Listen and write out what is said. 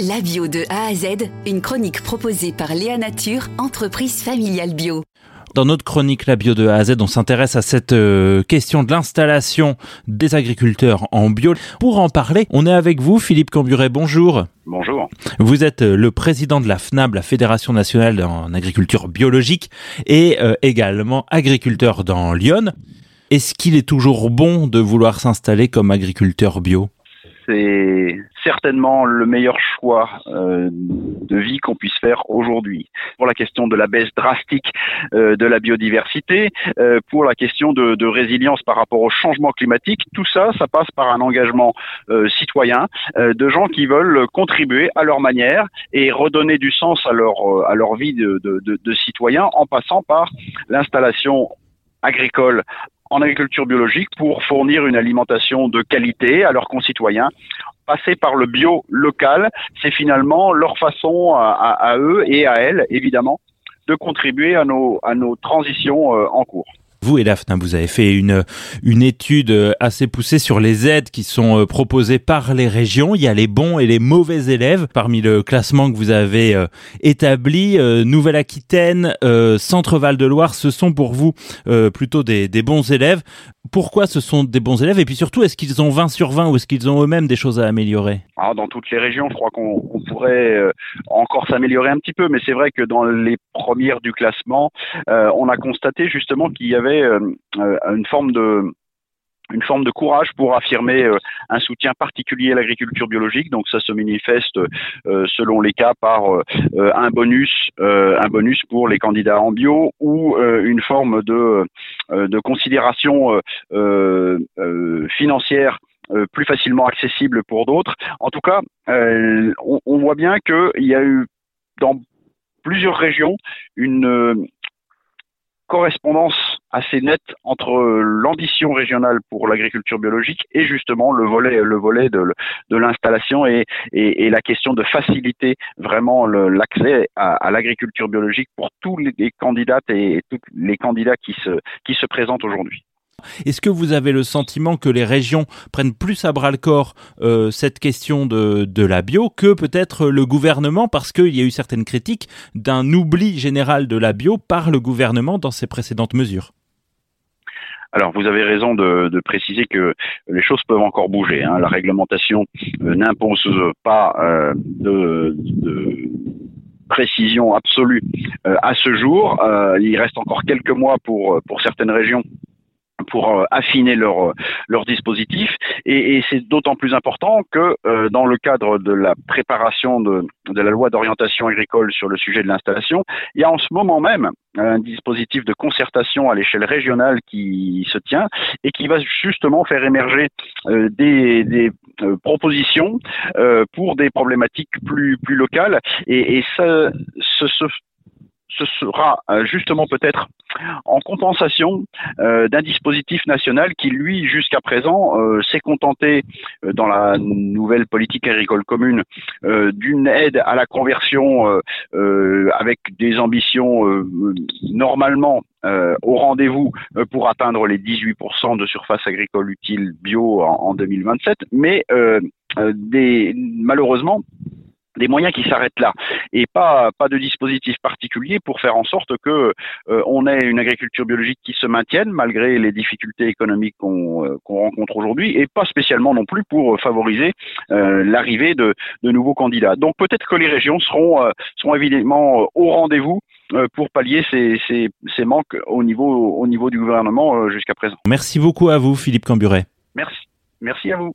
La bio de A à Z, une chronique proposée par Léa Nature, entreprise familiale bio. Dans notre chronique La bio de A à Z, on s'intéresse à cette euh, question de l'installation des agriculteurs en bio. Pour en parler, on est avec vous, Philippe Camburet. Bonjour. Bonjour. Vous êtes euh, le président de la FNAB, la Fédération nationale en agriculture biologique, et euh, également agriculteur dans Lyon. Est-ce qu'il est toujours bon de vouloir s'installer comme agriculteur bio? C'est certainement le meilleur choix euh, de vie qu'on puisse faire aujourd'hui. Pour la question de la baisse drastique euh, de la biodiversité, euh, pour la question de, résilience par rapport au changement climatique, tout ça, ça passe par un engagement citoyen de gens qui veulent contribuer à leur manière et redonner du sens à leur vie de citoyen en passant par l'installation agricole en agriculture biologique pour fournir une alimentation de qualité à leurs concitoyens. Passer par le bio local, c'est finalement leur façon à, eux et à elles, évidemment, de contribuer à nos, à nos transitions euh, en cours. Vous et Daphne, vous avez fait une, une étude euh, assez poussée sur les aides qui sont euh, proposées par les régions. Il y a les bons et les mauvais élèves. Parmi le classement que vous avez euh, établi, Nouvelle-Aquitaine, Centre-Val de Loire, ce sont pour vous plutôt des, des bons élèves. Pourquoi ce sont des bons élèves? Et puis surtout, est-ce qu'ils ont 20 sur 20 ou est-ce qu'ils ont eux-mêmes des choses à améliorer? Ah, Dans toutes les régions, je crois qu'on pourrait encore s'améliorer un petit peu, mais c'est vrai que dans les premières du classement, on a constaté justement qu'il y avait euh, euh, une forme de une forme de courage pour affirmer euh, un soutien particulier à l'agriculture biologique. Donc ça se manifeste selon les cas par un bonus, un bonus pour les candidats en bio ou une forme de, de considération financière plus facilement accessible pour d'autres. En tout cas, on, on, voit bien qu'il y a eu dans plusieurs régions une correspondance assez nette entre l'ambition régionale pour l'agriculture biologique et justement le volet, le volet de, de l'installation et, et, la question de faciliter vraiment l'accès à, à l'agriculture biologique pour tous les candidates et tous les candidats qui se, qui se présentent aujourd'hui. Est-ce que vous avez le sentiment que les régions prennent plus à bras le corps euh, cette question de, de la bio que peut-être le gouvernement? Parce qu'il y a eu certaines critiques d'un oubli général de la bio par le gouvernement dans ses précédentes mesures alors vous avez raison de, préciser que les choses peuvent encore bouger. Hein. La réglementation euh, n'impose pas euh, de, précision absolue euh, à ce jour. Il reste encore quelques mois pour certaines régions pour euh, affiner leur leur dispositif. Et, et c'est d'autant plus important que euh, dans le cadre de la préparation de, de la loi d'orientation agricole sur le sujet de l'installation, il y a en ce moment même un dispositif de concertation à l'échelle régionale qui se tient et qui va justement faire émerger euh, des, des propositions pour des problématiques plus plus locales. Et, et ça, ce, ce, ce sera justement peut-être en compensation euh, d'un dispositif national qui, lui, jusqu'à présent, euh, s'est contenté euh, dans la nouvelle politique agricole commune d'une aide à la conversion avec des ambitions normalement au rendez-vous pour atteindre les 18% de surface agricole utile bio en, en 2027, mais malheureusement, des moyens qui s'arrêtent là et pas pas de dispositif particulier pour faire en sorte que euh, on ait une agriculture biologique qui se maintienne malgré les difficultés économiques qu'on euh, qu'on rencontre aujourd'hui et pas spécialement non plus pour favoriser euh, l'arrivée de, de nouveaux candidats. Donc peut-être que les régions seront seront évidemment au rendez-vous pour pallier ces, ces, ces, manques au niveau au niveau du gouvernement jusqu'à présent. Merci beaucoup à vous Philippe Camburet. Merci. Merci à vous.